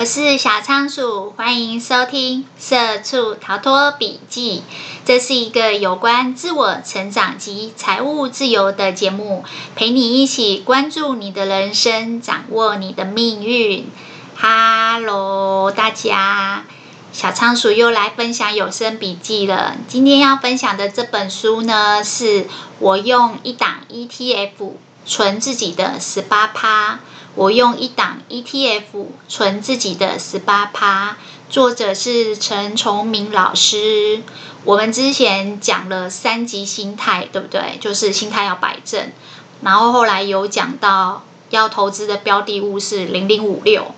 我是小仓鼠，欢迎收听《社畜逃脱笔记》。这是一个有关自我成长及财务自由的节目，陪你一起关注你的人生，掌握你的命运。哈喽，大家，小仓鼠又来分享有声笔记了。今天要分享的这本书呢，是我用一档 ETF 存自己的十八趴。我用一档 ETF 存自己的十八趴，作者是陈崇明老师。我们之前讲了三级心态，对不对？就是心态要摆正。然后后来有讲到要投资的标的物是零零五六，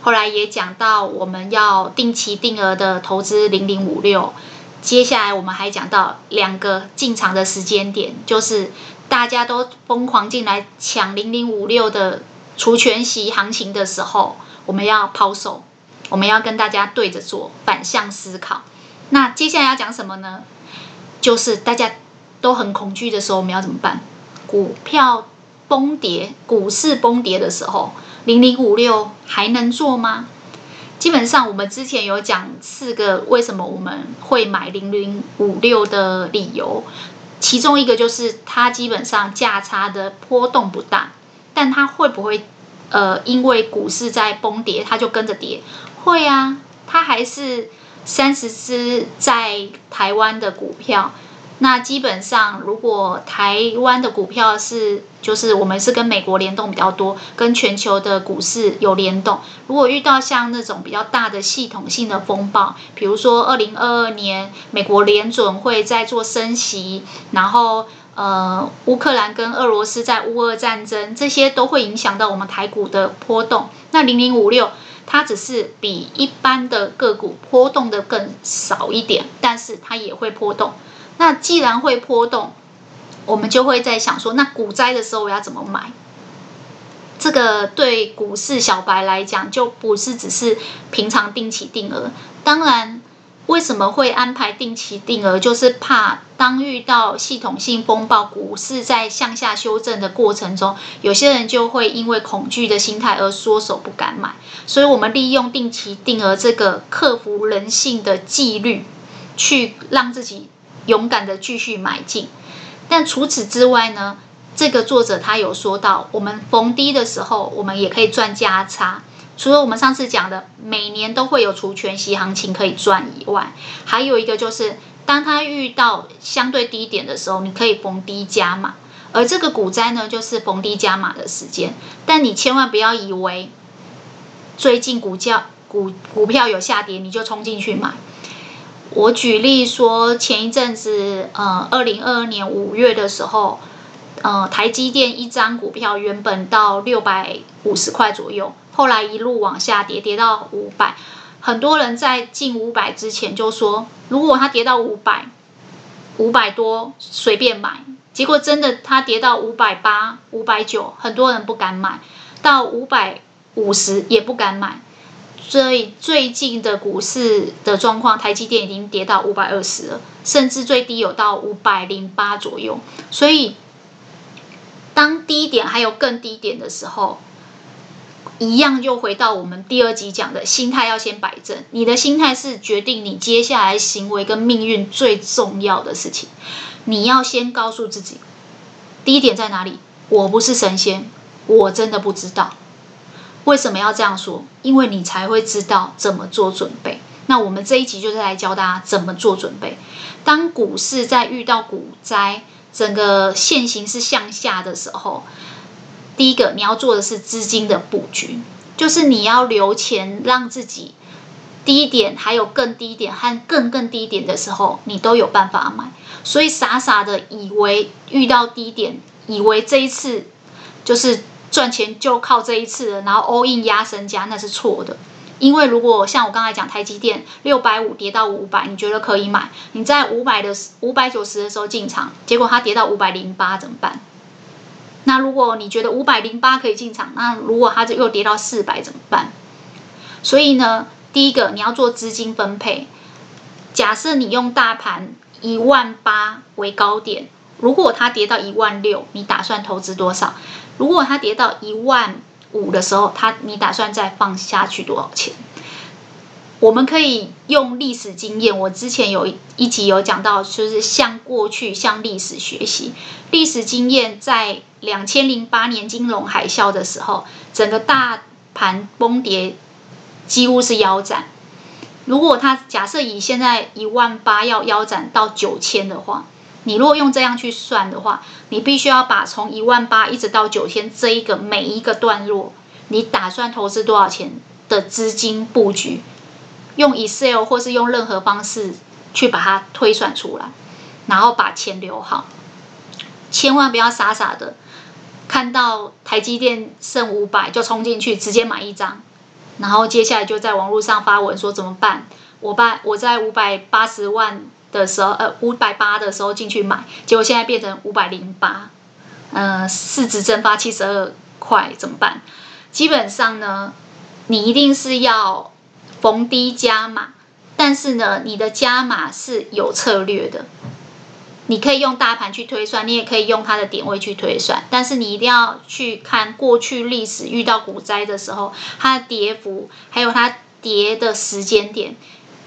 后来也讲到我们要定期定额的投资零零五六。接下来我们还讲到两个进场的时间点，就是大家都疯狂进来抢零零五六的。除权息行情的时候，我们要抛售，我们要跟大家对着做，反向思考。那接下来要讲什么呢？就是大家都很恐惧的时候，我们要怎么办？股票崩跌，股市崩跌的时候，零零五六还能做吗？基本上，我们之前有讲四个为什么我们会买零零五六的理由，其中一个就是它基本上价差的波动不大。但它会不会，呃，因为股市在崩跌，它就跟着跌？会啊，它还是三十只在台湾的股票。那基本上，如果台湾的股票是，就是我们是跟美国联动比较多，跟全球的股市有联动。如果遇到像那种比较大的系统性的风暴，比如说二零二二年美国联准会在做升息，然后。呃，乌克兰跟俄罗斯在乌俄战争，这些都会影响到我们台股的波动。那零零五六它只是比一般的个股波动的更少一点，但是它也会波动。那既然会波动，我们就会在想说，那股灾的时候我要怎么买？这个对股市小白来讲，就不是只是平常定期定额，当然。为什么会安排定期定额？就是怕当遇到系统性风暴，股市在向下修正的过程中，有些人就会因为恐惧的心态而缩手不敢买。所以，我们利用定期定额这个克服人性的纪律，去让自己勇敢的继续买进。但除此之外呢，这个作者他有说到，我们逢低的时候，我们也可以赚价差。除了我们上次讲的每年都会有除权息行情可以赚以外，还有一个就是，当它遇到相对低点的时候，你可以逢低加码。而这个股灾呢，就是逢低加码的时间。但你千万不要以为最近股价股股票有下跌，你就冲进去买。我举例说，前一阵子，呃，二零二二年五月的时候，呃，台积电一张股票原本到六百五十块左右。后来一路往下跌，跌到五百。很多人在进五百之前就说，如果它跌到五百，五百多随便买。结果真的它跌到五百八、五百九，很多人不敢买，到五百五十也不敢买。所以最近的股市的状况，台积电已经跌到五百二十了，甚至最低有到五百零八左右。所以当低点还有更低点的时候。一样又回到我们第二集讲的心态要先摆正，你的心态是决定你接下来行为跟命运最重要的事情。你要先告诉自己，第一点在哪里？我不是神仙，我真的不知道。为什么要这样说？因为你才会知道怎么做准备。那我们这一集就是来教大家怎么做准备。当股市在遇到股灾，整个线型是向下的时候。第一个你要做的是资金的布局，就是你要留钱，让自己低点还有更低点和更更低点的时候，你都有办法买。所以傻傻的以为遇到低点，以为这一次就是赚钱就靠这一次了，然后 all in 压身家，那是错的。因为如果像我刚才讲台积电六百五跌到五百，你觉得可以买？你在五百的五百九十的时候进场，结果它跌到五百零八怎么办？那如果你觉得五百零八可以进场，那如果它就又跌到四百怎么办？所以呢，第一个你要做资金分配。假设你用大盘一万八为高点，如果它跌到一万六，你打算投资多少？如果它跌到一万五的时候，它你打算再放下去多少钱？我们可以用历史经验，我之前有一集有讲到，就是向过去向历史学习。历史经验在两千零八年金融海啸的时候，整个大盘崩跌，几乎是腰斩。如果它假设以现在一万八要腰斩到九千的话，你如果用这样去算的话，你必须要把从一万八一直到九千这一个每一个段落，你打算投资多少钱的资金布局？用 Excel 或是用任何方式去把它推算出来，然后把钱留好，千万不要傻傻的看到台积电剩五百就冲进去直接买一张，然后接下来就在网络上发文说怎么办？我把我在五百八十万的时候，呃，五百八的时候进去买，结果现在变成五百零八，呃，市值蒸发七十二块怎么办？基本上呢，你一定是要。逢低加码，但是呢，你的加码是有策略的。你可以用大盘去推算，你也可以用它的点位去推算，但是你一定要去看过去历史遇到股灾的时候，它的跌幅，还有它跌的时间点。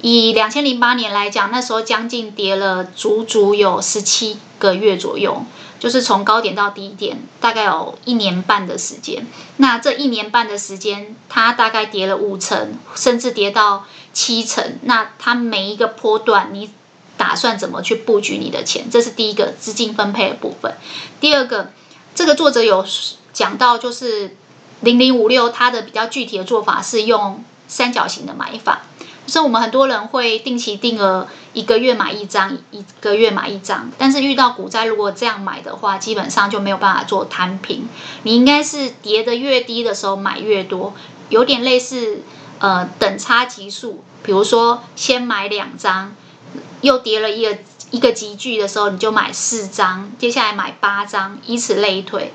以两千零八年来讲，那时候将近跌了足足有十七个月左右。就是从高点到低点，大概有一年半的时间。那这一年半的时间，它大概跌了五成，甚至跌到七成。那它每一个波段，你打算怎么去布局你的钱？这是第一个资金分配的部分。第二个，这个作者有讲到，就是零零五六，它的比较具体的做法是用三角形的买法。所以我们很多人会定期定额，一个月买一张，一个月买一张。但是遇到股灾，如果这样买的话，基本上就没有办法做摊平。你应该是跌得越低的时候买越多，有点类似呃等差级数。比如说先买两张，又跌了一个一个级距的时候，你就买四张，接下来买八张，以此类推。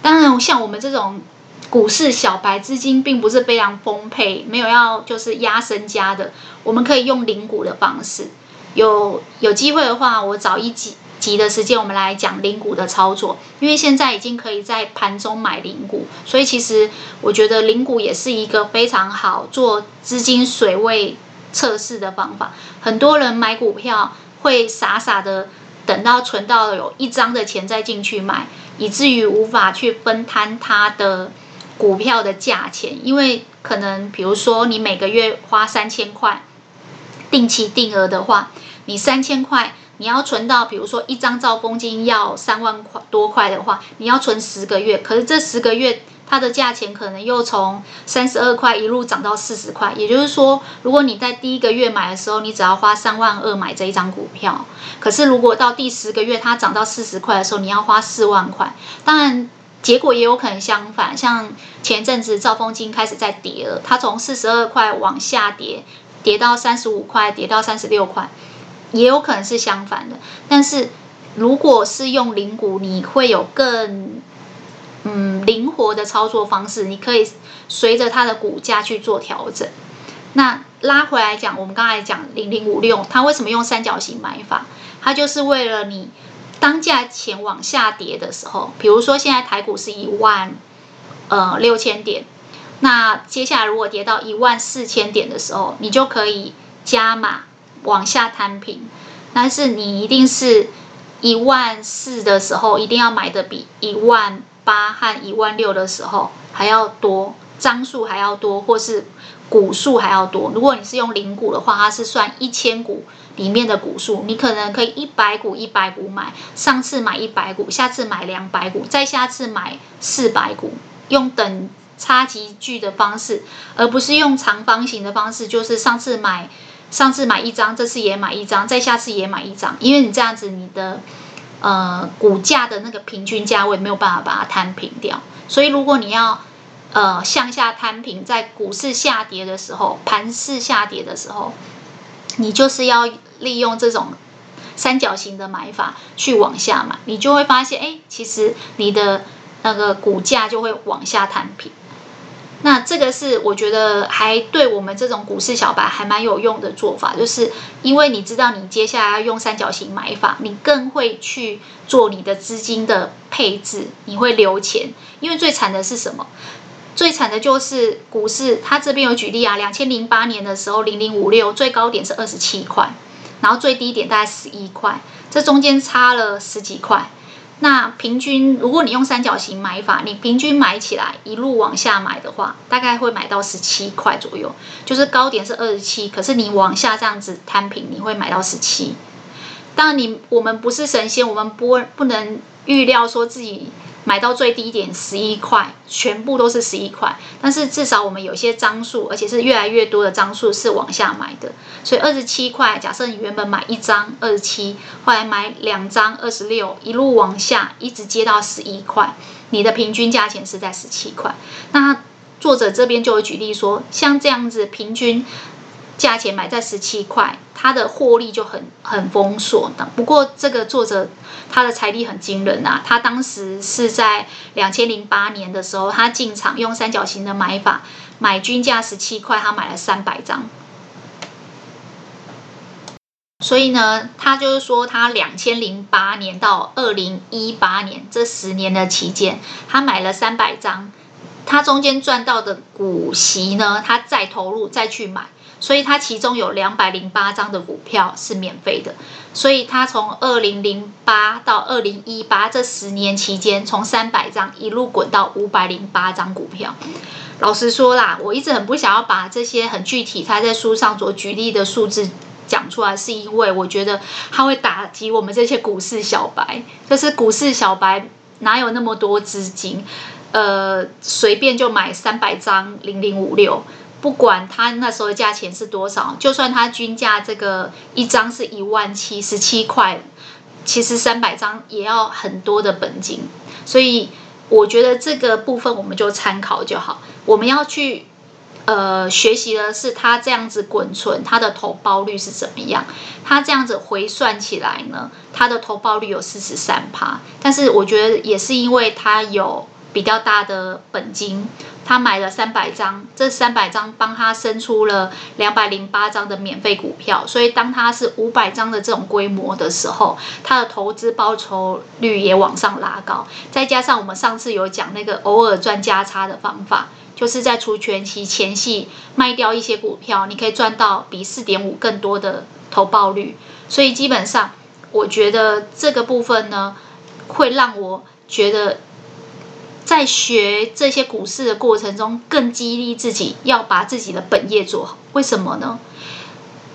当然，像我们这种。股市小白资金并不是非常丰沛，没有要就是压身家的，我们可以用零股的方式。有有机会的话，我找一集集的时间，我们来讲零股的操作。因为现在已经可以在盘中买零股，所以其实我觉得零股也是一个非常好做资金水位测试的方法。很多人买股票会傻傻的等到存到有一张的钱再进去买，以至于无法去分摊它的。股票的价钱，因为可能比如说你每个月花三千块，定期定额的话，你三千块你要存到，比如说一张兆丰金要三万块多块的话，你要存十个月，可是这十个月它的价钱可能又从三十二块一路涨到四十块，也就是说，如果你在第一个月买的时候，你只要花三万二买这一张股票，可是如果到第十个月它涨到四十块的时候，你要花四万块，当然。结果也有可能相反，像前阵子兆丰金开始在跌了，它从四十二块往下跌，跌到三十五块，跌到三十六块，也有可能是相反的。但是如果是用零股，你会有更嗯灵活的操作方式，你可以随着它的股价去做调整。那拉回来讲，我们刚才讲零零五六，它为什么用三角形买法？它就是为了你。当价钱往下跌的时候，比如说现在台股是一万呃六千点，那接下来如果跌到一万四千点的时候，你就可以加码往下摊平。但是你一定是一万四的时候，一定要买的比一万八和一万六的时候还要多，张数还要多，或是股数还要多。如果你是用零股的话，它是算一千股。里面的股数，你可能可以一百股一百股买，上次买一百股，下次买两百股，再下次买四百股，用等差级距的方式，而不是用长方形的方式，就是上次买上次买一张，这次也买一张，再下次也买一张，因为你这样子你的呃股价的那个平均价位没有办法把它摊平掉，所以如果你要呃向下摊平，在股市下跌的时候，盘势下跌的时候，你就是要。利用这种三角形的买法去往下买，你就会发现，哎，其实你的那个股价就会往下摊平。那这个是我觉得还对我们这种股市小白还蛮有用的做法，就是因为你知道你接下来要用三角形买法，你更会去做你的资金的配置，你会留钱。因为最惨的是什么？最惨的就是股市，他这边有举例啊，两千零八年的时候，零零五六最高点是二十七块，然后最低点大概十一块，这中间差了十几块。那平均，如果你用三角形买法，你平均买起来一路往下买的话，大概会买到十七块左右。就是高点是二十七，可是你往下这样子摊平，你会买到十七。当然，你我们不是神仙，我们不不能预料说自己。买到最低点十一块，全部都是十一块。但是至少我们有些张数，而且是越来越多的张数是往下买的。所以二十七块，假设你原本买一张二十七，后来买两张二十六，一路往下一直接到十一块，你的平均价钱是在十七块。那作者这边就有举例说，像这样子平均。价钱买在十七块，他的获利就很很丰硕的。不过这个作者他的财力很惊人、啊，他当时是在两千零八年的时候，他进场用三角形的买法，买均价十七块，他买了三百张。所以呢，他就是说，他两千零八年到二零一八年这十年的期间，他买了三百张，他中间赚到的股息呢，他再投入再去买。所以它其中有两百零八张的股票是免费的，所以它从二零零八到二零一八这十年期间，从三百张一路滚到五百零八张股票。老实说啦，我一直很不想要把这些很具体他在书上所举例的数字讲出来，是因为我觉得它会打击我们这些股市小白。就是股市小白哪有那么多资金，呃，随便就买三百张零零五六。不管它那时候的价钱是多少，就算它均价这个一张是一万七十七块，其实三百张也要很多的本金，所以我觉得这个部分我们就参考就好。我们要去呃学习的是它这样子滚存，它的投报率是怎么样？它这样子回算起来呢，它的投报率有四十三趴，但是我觉得也是因为它有。比较大的本金，他买了三百张，这三百张帮他生出了两百零八张的免费股票，所以当他是五百张的这种规模的时候，他的投资报酬率也往上拉高。再加上我们上次有讲那个偶尔赚价差的方法，就是在除权期前夕卖掉一些股票，你可以赚到比四点五更多的投报率。所以基本上，我觉得这个部分呢，会让我觉得。在学这些股市的过程中，更激励自己要把自己的本业做好。为什么呢？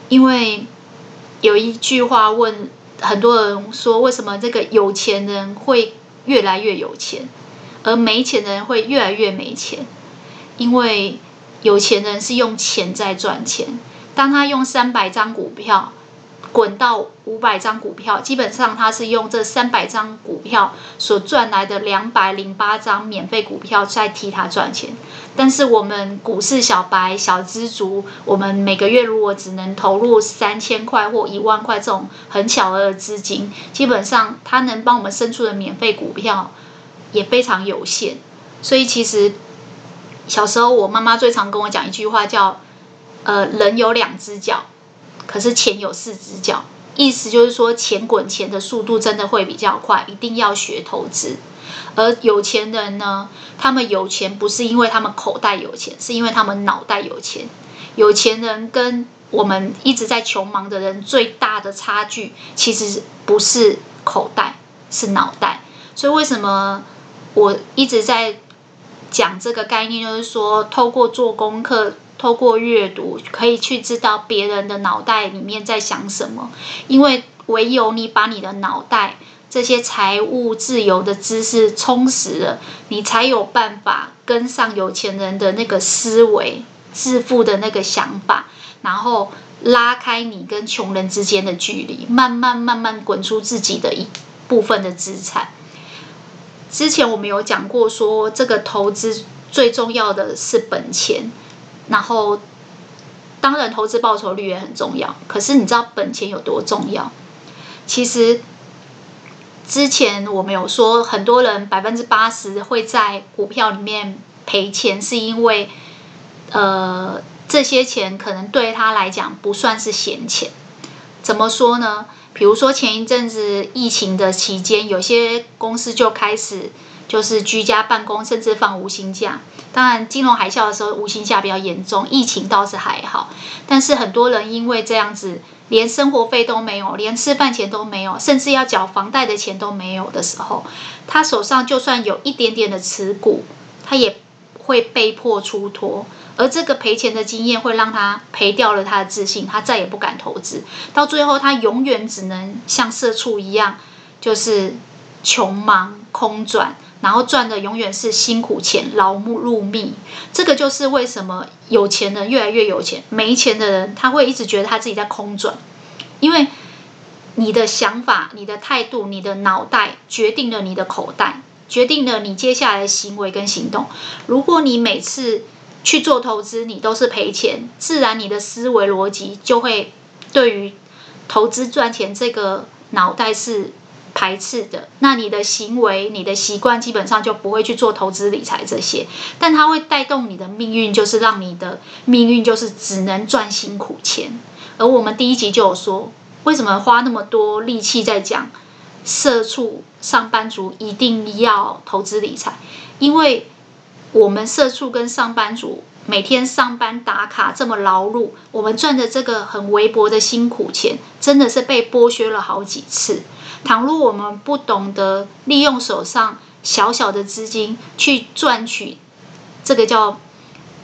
因为有一句话问很多人说，为什么这个有钱人会越来越有钱，而没钱人会越来越没钱？因为有钱人是用钱在赚钱。当他用三百张股票。滚到五百张股票，基本上他是用这三百张股票所赚来的两百零八张免费股票在替他赚钱。但是我们股市小白、小资族，我们每个月如果只能投入三千块或一万块这种很小额的资金，基本上他能帮我们生出的免费股票也非常有限。所以其实小时候我妈妈最常跟我讲一句话叫：“呃，人有两只脚。”可是钱有四只脚，意思就是说钱滚钱的速度真的会比较快，一定要学投资。而有钱人呢，他们有钱不是因为他们口袋有钱，是因为他们脑袋有钱。有钱人跟我们一直在穷忙的人最大的差距，其实不是口袋，是脑袋。所以为什么我一直在讲这个概念，就是说透过做功课。透过阅读，可以去知道别人的脑袋里面在想什么，因为唯有你把你的脑袋这些财务自由的知识充实了，你才有办法跟上有钱人的那个思维、致富的那个想法，然后拉开你跟穷人之间的距离，慢慢慢慢滚出自己的一部分的资产。之前我们有讲过说，这个投资最重要的是本钱。然后，当然投资报酬率也很重要。可是你知道本钱有多重要？其实之前我们有说，很多人百分之八十会在股票里面赔钱，是因为呃这些钱可能对他来讲不算是闲钱。怎么说呢？比如说前一阵子疫情的期间，有些公司就开始就是居家办公，甚至放无薪假。当然，金融海啸的时候无薪假比较严重，疫情倒是还好。但是很多人因为这样子，连生活费都没有，连吃饭钱都没有，甚至要缴房贷的钱都没有的时候，他手上就算有一点点的持股，他也会被迫出脱。而这个赔钱的经验会让他赔掉了他的自信，他再也不敢投资。到最后，他永远只能像社畜一样，就是穷忙空转。然后赚的永远是辛苦钱，劳碌命。这个就是为什么有钱人越来越有钱，没钱的人他会一直觉得他自己在空转。因为你的想法、你的态度、你的脑袋决定了你的口袋，决定了你接下来的行为跟行动。如果你每次去做投资，你都是赔钱，自然你的思维逻辑就会对于投资赚钱这个脑袋是。排斥的，那你的行为、你的习惯基本上就不会去做投资理财这些，但它会带动你的命运，就是让你的命运就是只能赚辛苦钱。而我们第一集就有说，为什么花那么多力气在讲社畜上班族一定要投资理财？因为我们社畜跟上班族每天上班打卡这么劳碌，我们赚的这个很微薄的辛苦钱，真的是被剥削了好几次。倘若我们不懂得利用手上小小的资金去赚取，这个叫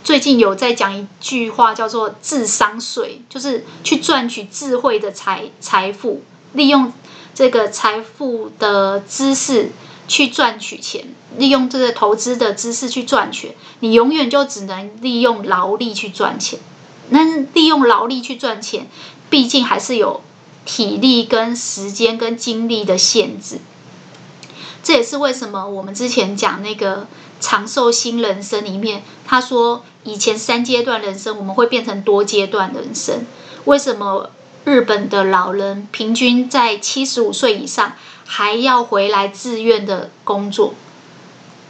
最近有在讲一句话叫做“智商税”，就是去赚取智慧的财财富，利用这个财富的知识去赚取钱，利用这个投资的知识去赚钱，你永远就只能利用劳力去赚钱。那利用劳力去赚钱，毕竟还是有。体力跟时间跟精力的限制，这也是为什么我们之前讲那个长寿新人生里面，他说以前三阶段人生我们会变成多阶段人生。为什么日本的老人平均在七十五岁以上还要回来自愿的工作？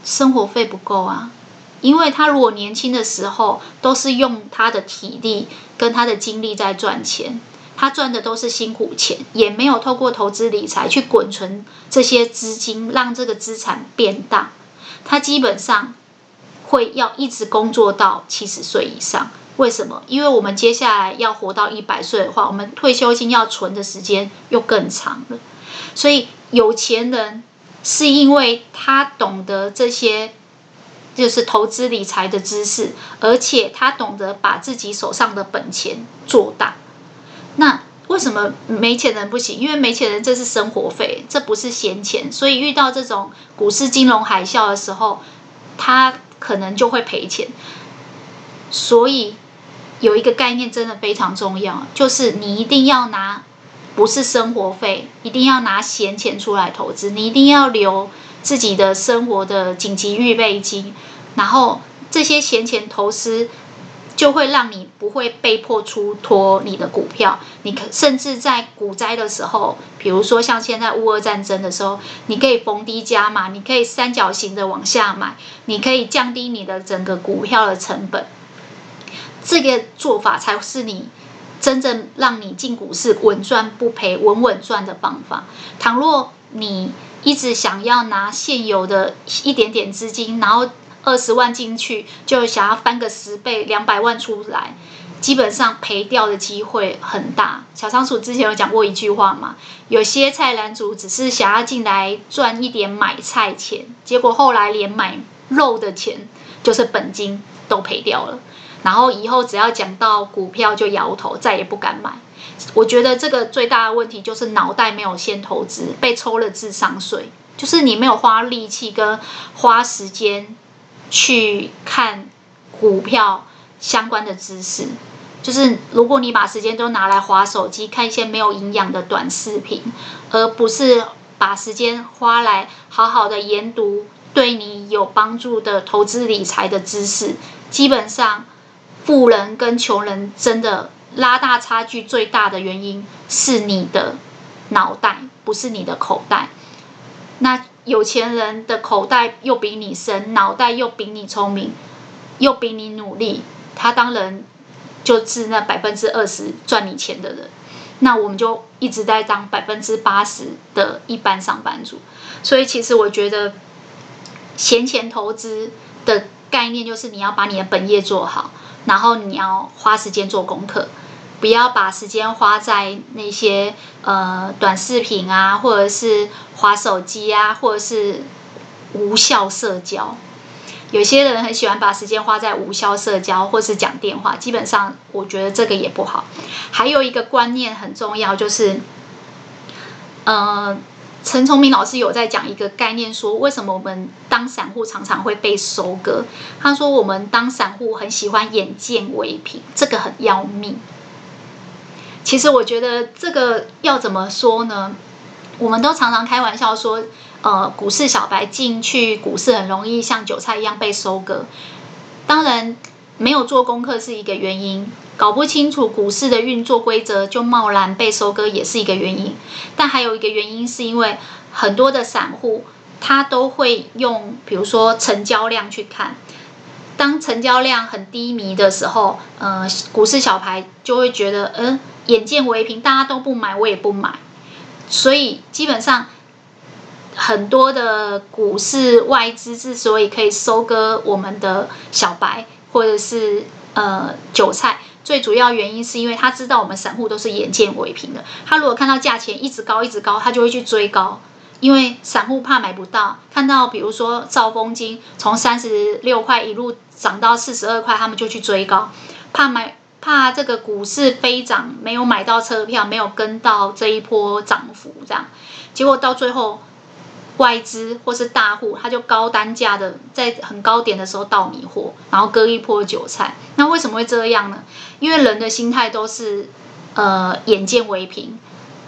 生活费不够啊！因为他如果年轻的时候都是用他的体力跟他的精力在赚钱。他赚的都是辛苦钱，也没有透过投资理财去滚存这些资金，让这个资产变大。他基本上会要一直工作到七十岁以上。为什么？因为我们接下来要活到一百岁的话，我们退休金要存的时间又更长了。所以有钱人是因为他懂得这些，就是投资理财的知识，而且他懂得把自己手上的本钱做大。那为什么没钱人不行？因为没钱人这是生活费，这不是闲钱，所以遇到这种股市金融海啸的时候，他可能就会赔钱。所以有一个概念真的非常重要，就是你一定要拿不是生活费，一定要拿闲钱出来投资，你一定要留自己的生活的紧急预备金，然后这些闲钱投资。就会让你不会被迫出脱你的股票，你可甚至在股灾的时候，比如说像现在乌俄战争的时候，你可以逢低加码，你可以三角形的往下买，你可以降低你的整个股票的成本。这个做法才是你真正让你进股市稳赚不赔、稳稳赚的方法。倘若你一直想要拿现有的一点点资金，然后二十万进去就想要翻个十倍，两百万出来，基本上赔掉的机会很大。小仓鼠之前有讲过一句话嘛，有些菜篮主只是想要进来赚一点买菜钱，结果后来连买肉的钱就是本金都赔掉了。然后以后只要讲到股票就摇头，再也不敢买。我觉得这个最大的问题就是脑袋没有先投资，被抽了智商税，就是你没有花力气跟花时间。去看股票相关的知识，就是如果你把时间都拿来滑手机看一些没有营养的短视频，而不是把时间花来好好的研读对你有帮助的投资理财的知识，基本上富人跟穷人真的拉大差距最大的原因是你的脑袋，不是你的口袋。那。有钱人的口袋又比你深，脑袋又比你聪明，又比你努力，他当然就是那百分之二十赚你钱的人。那我们就一直在当百分之八十的一般上班族。所以其实我觉得，闲钱投资的概念就是你要把你的本业做好，然后你要花时间做功课，不要把时间花在那些呃短视频啊，或者是滑手机啊，或者是无效社交。有些人很喜欢把时间花在无效社交或是讲电话，基本上我觉得这个也不好。还有一个观念很重要，就是，呃，陈崇明老师有在讲一个概念，说为什么我们当散户常常会被收割？他说我们当散户很喜欢眼见为凭，这个很要命。其实我觉得这个要怎么说呢？我们都常常开玩笑说。呃，股市小白进去股市很容易像韭菜一样被收割。当然，没有做功课是一个原因，搞不清楚股市的运作规则就贸然被收割也是一个原因。但还有一个原因是因为很多的散户他都会用，比如说成交量去看。当成交量很低迷的时候，呃，股市小白就会觉得，嗯、眼见为凭，大家都不买，我也不买。所以基本上。很多的股市外资之所以可以收割我们的小白或者是呃韭菜，最主要原因是因为他知道我们散户都是眼见为凭的。他如果看到价钱一直高一直高，他就会去追高，因为散户怕买不到。看到比如说兆丰金从三十六块一路涨到四十二块，他们就去追高，怕买怕这个股市飞涨，没有买到车票，没有跟到这一波涨幅，这样结果到最后。外资或是大户，他就高单价的在很高点的时候倒米货，然后割一波韭菜。那为什么会这样呢？因为人的心态都是呃眼见为凭，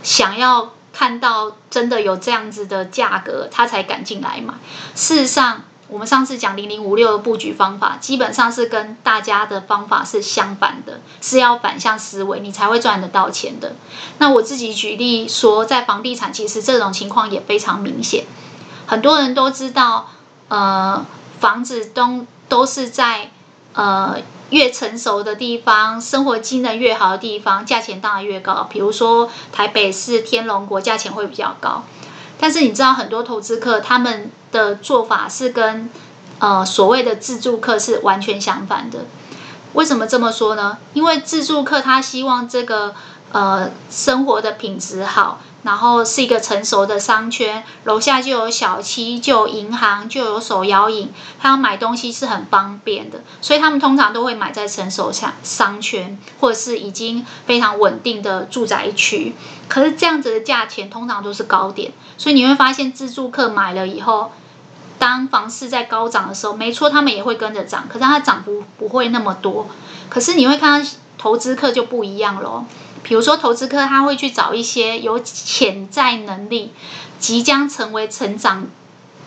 想要看到真的有这样子的价格，他才敢进来买。事实上，我们上次讲零零五六的布局方法，基本上是跟大家的方法是相反的，是要反向思维，你才会赚得到钱的。那我自己举例说，在房地产，其实这种情况也非常明显。很多人都知道，呃，房子都都是在呃越成熟的地方，生活机能越好的地方，价钱当然越高。比如说台北市天龙国，价钱会比较高。但是你知道，很多投资客他们的做法是跟呃所谓的自助客是完全相反的。为什么这么说呢？因为自助客他希望这个呃生活的品质好。然后是一个成熟的商圈，楼下就有小七，就有银行，就有手摇饮，他要买东西是很方便的，所以他们通常都会买在成熟商商圈，或者是已经非常稳定的住宅区。可是这样子的价钱通常都是高点，所以你会发现自住客买了以后，当房市在高涨的时候，没错，他们也会跟着涨，可是它涨幅不会那么多。可是你会看到投资客就不一样咯。比如说，投资客他会去找一些有潜在能力、即将成为成长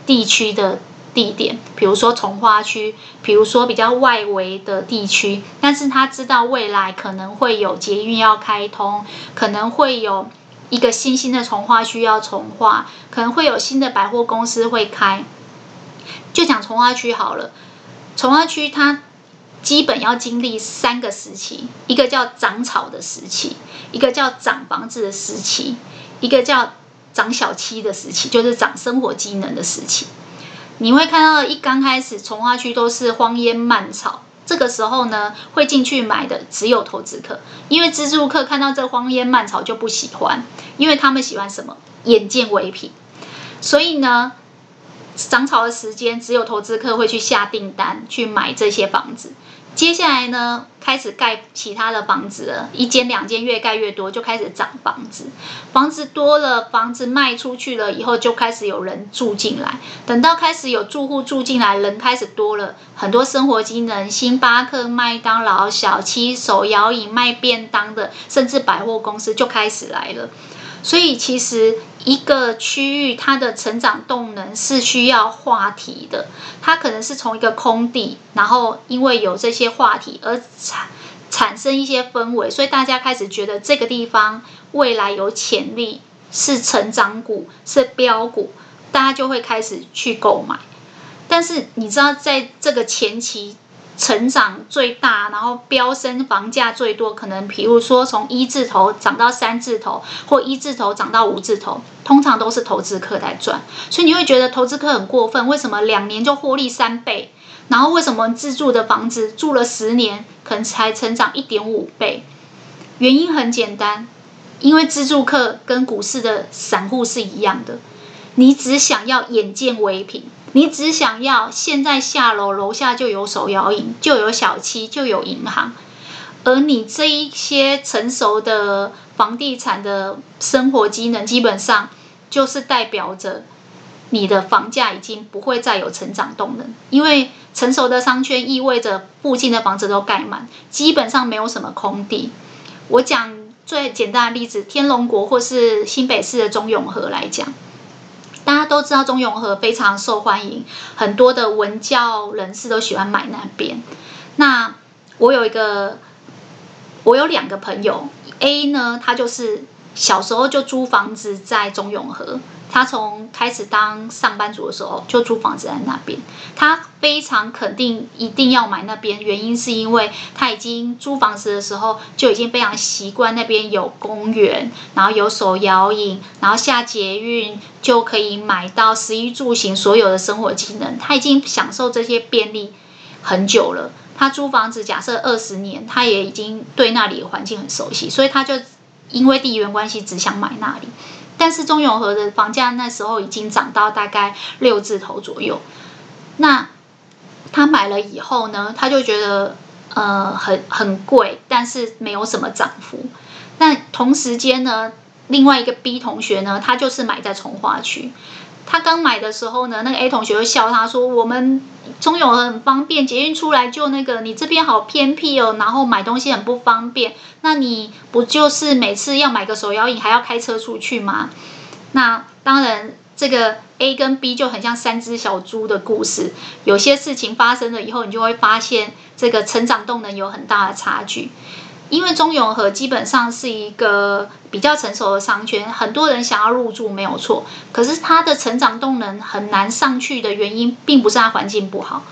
地区的地点，比如说重划区，比如说比较外围的地区。但是他知道未来可能会有捷运要开通，可能会有一个新兴的重划区要重化，可能会有新的百货公司会开。就讲重划区好了，重划区它。基本要经历三个时期，一个叫长草的时期，一个叫长房子的时期，一个叫长小七的时期，就是长生活机能的时期。你会看到一刚开始重划区都是荒烟蔓草，这个时候呢，会进去买的只有投资客，因为自住客看到这荒烟蔓草就不喜欢，因为他们喜欢什么？眼见为凭。所以呢，涨草的时间只有投资客会去下订单去买这些房子。接下来呢，开始盖其他的房子了，一间两间越盖越多，就开始涨房子。房子多了，房子卖出去了以后，就开始有人住进来。等到开始有住户住进来，人开始多了，很多生活机能，星巴克、麦当劳、小七、手摇椅、卖便当的，甚至百货公司就开始来了。所以其实一个区域它的成长动能是需要话题的，它可能是从一个空地，然后因为有这些话题而产产生一些氛围，所以大家开始觉得这个地方未来有潜力，是成长股，是标股，大家就会开始去购买。但是你知道，在这个前期成长最大，然后飙升房价最多，可能比如说从一字头涨到三字头，或一字头涨到五字头，通常都是投资客来赚。所以你会觉得投资客很过分，为什么两年就获利三倍？然后为什么自住的房子住了十年，可能才成长一点五倍？原因很简单，因为自住客跟股市的散户是一样的，你只想要眼见为凭。你只想要现在下楼，楼下就有手摇饮，就有小七，就有银行，而你这一些成熟的房地产的生活机能，基本上就是代表着你的房价已经不会再有成长动能，因为成熟的商圈意味着附近的房子都盖满，基本上没有什么空地。我讲最简单的例子，天龙国或是新北市的中永和来讲。大家都知道中永和非常受欢迎，很多的文教人士都喜欢买那边。那我有一个，我有两个朋友，A 呢，他就是小时候就租房子在中永和。他从开始当上班族的时候就租房子在那边，他非常肯定一定要买那边，原因是因为他已经租房子的时候就已经非常习惯那边有公园，然后有手摇饮，然后下捷运就可以买到食衣住行所有的生活机能，他已经享受这些便利很久了。他租房子假设二十年，他也已经对那里的环境很熟悉，所以他就因为地缘关系只想买那里。但是中永和的房价那时候已经涨到大概六字头左右，那他买了以后呢，他就觉得呃很很贵，但是没有什么涨幅。那同时间呢，另外一个 B 同学呢，他就是买在从化区。他刚买的时候呢，那个 A 同学就笑他说：“我们中永很方便，捷运出来就那个，你这边好偏僻哦，然后买东西很不方便。那你不就是每次要买个手摇椅还要开车出去吗？”那当然，这个 A 跟 B 就很像三只小猪的故事。有些事情发生了以后，你就会发现这个成长动能有很大的差距。因为中永和基本上是一个比较成熟的商圈，很多人想要入住没有错。可是它的成长动能很难上去的原因，并不是它环境不好，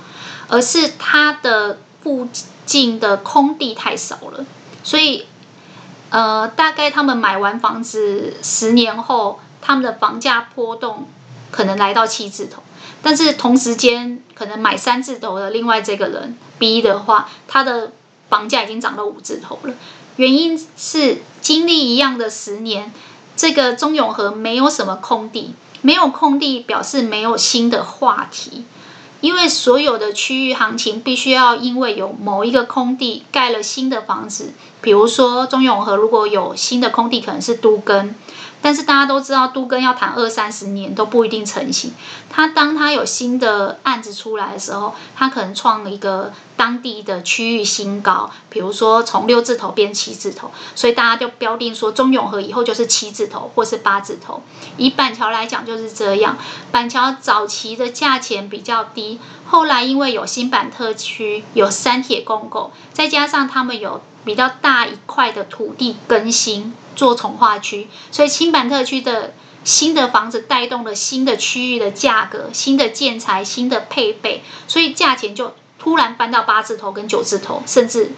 而是它的附近的空地太少了。所以，呃，大概他们买完房子十年后，他们的房价波动可能来到七字头。但是同时间，可能买三字头的另外这个人 B 的话，他的房价已经涨到五字头了，原因是经历一样的十年，这个中永和没有什么空地，没有空地表示没有新的话题，因为所有的区域行情必须要因为有某一个空地盖了新的房子，比如说中永和如果有新的空地，可能是都更。但是大家都知道，都更要谈二三十年都不一定成型。他当他有新的案子出来的时候，他可能创了一个当地的区域新高，比如说从六字头变七字头，所以大家就标定说中永和以后就是七字头或是八字头。以板桥来讲就是这样，板桥早期的价钱比较低，后来因为有新板特区、有三铁共购，再加上他们有。比较大一块的土地更新做重划区，所以新板特区的新的房子带动了新的区域的价格、新的建材、新的配备，所以价钱就突然搬到八字头跟九字头，甚至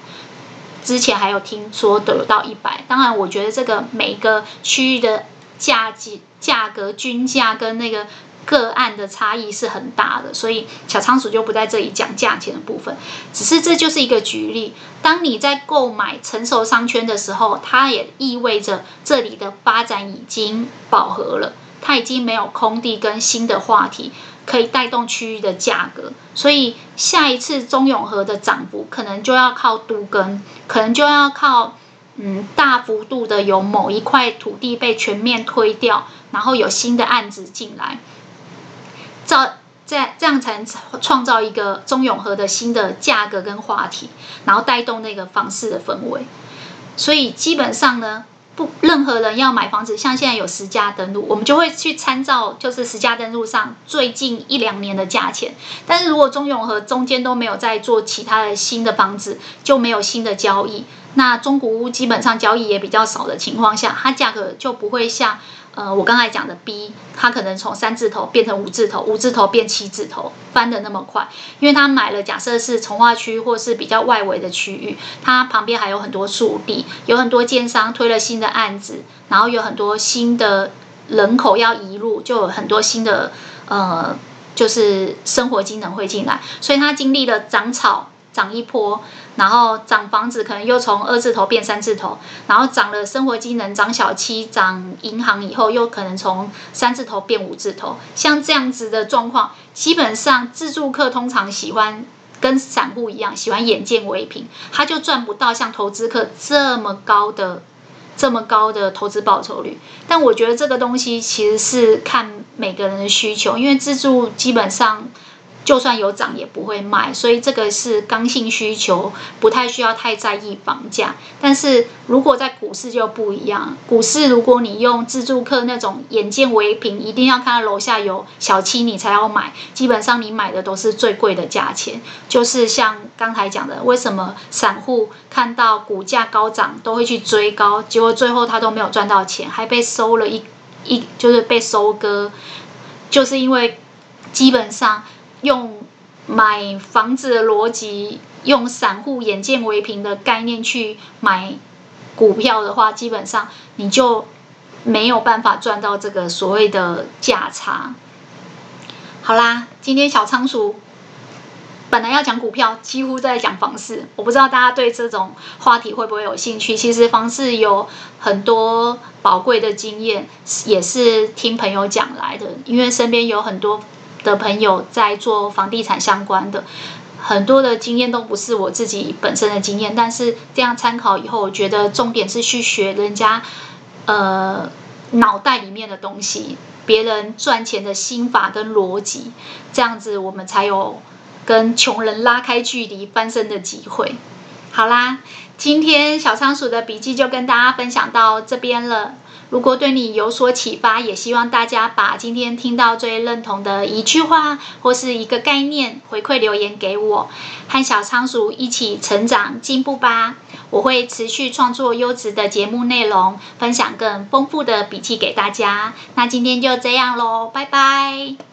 之前还有听说都有到一百。当然，我觉得这个每个区域的价价价格均价跟那个。个案的差异是很大的，所以小仓鼠就不在这里讲价钱的部分。只是这就是一个举例。当你在购买成熟商圈的时候，它也意味着这里的发展已经饱和了，它已经没有空地跟新的话题可以带动区域的价格。所以下一次中永和的涨幅可能就要靠都更，可能就要靠嗯大幅度的有某一块土地被全面推掉，然后有新的案子进来。造这样这样才能创造一个中永和的新的价格跟话题，然后带动那个房市的氛围。所以基本上呢，不任何人要买房子，像现在有实价登录，我们就会去参照就是实价登录上最近一两年的价钱。但是如果中永和中间都没有在做其他的新的房子，就没有新的交易。那中古屋基本上交易也比较少的情况下，它价格就不会像呃，我刚才讲的 B，它可能从三字头变成五字头，五字头变七字头，翻得那么快，因为他买了，假设是从化区或是比较外围的区域，它旁边还有很多树地，有很多建商推了新的案子，然后有很多新的人口要移入，就有很多新的呃，就是生活机能会进来，所以它经历了涨草。涨一波，然后涨房子可能又从二字头变三字头，然后涨了生活机能、涨小七、涨银行以后，又可能从三字头变五字头。像这样子的状况，基本上自住客通常喜欢跟散户一样，喜欢眼见为凭，他就赚不到像投资客这么高的、这么高的投资报酬率。但我觉得这个东西其实是看每个人的需求，因为自住基本上。就算有涨也不会卖，所以这个是刚性需求，不太需要太在意房价。但是如果在股市就不一样，股市如果你用自住客那种眼见为凭，一定要看到楼下有小七你才要买，基本上你买的都是最贵的价钱。就是像刚才讲的，为什么散户看到股价高涨都会去追高，结果最后他都没有赚到钱，还被收了一一就是被收割，就是因为基本上。用买房子的逻辑，用散户眼见为凭的概念去买股票的话，基本上你就没有办法赚到这个所谓的价差。好啦，今天小仓鼠本来要讲股票，几乎都在讲房市。我不知道大家对这种话题会不会有兴趣？其实房市有很多宝贵的经验，也是听朋友讲来的，因为身边有很多。的朋友在做房地产相关的，很多的经验都不是我自己本身的经验，但是这样参考以后，我觉得重点是去学人家，呃，脑袋里面的东西，别人赚钱的心法跟逻辑，这样子我们才有跟穷人拉开距离翻身的机会。好啦，今天小仓鼠的笔记就跟大家分享到这边了。如果对你有所启发，也希望大家把今天听到最认同的一句话或是一个概念回馈留言给我，和小仓鼠一起成长进步吧。我会持续创作优质的节目内容，分享更丰富的笔记给大家。那今天就这样喽，拜拜。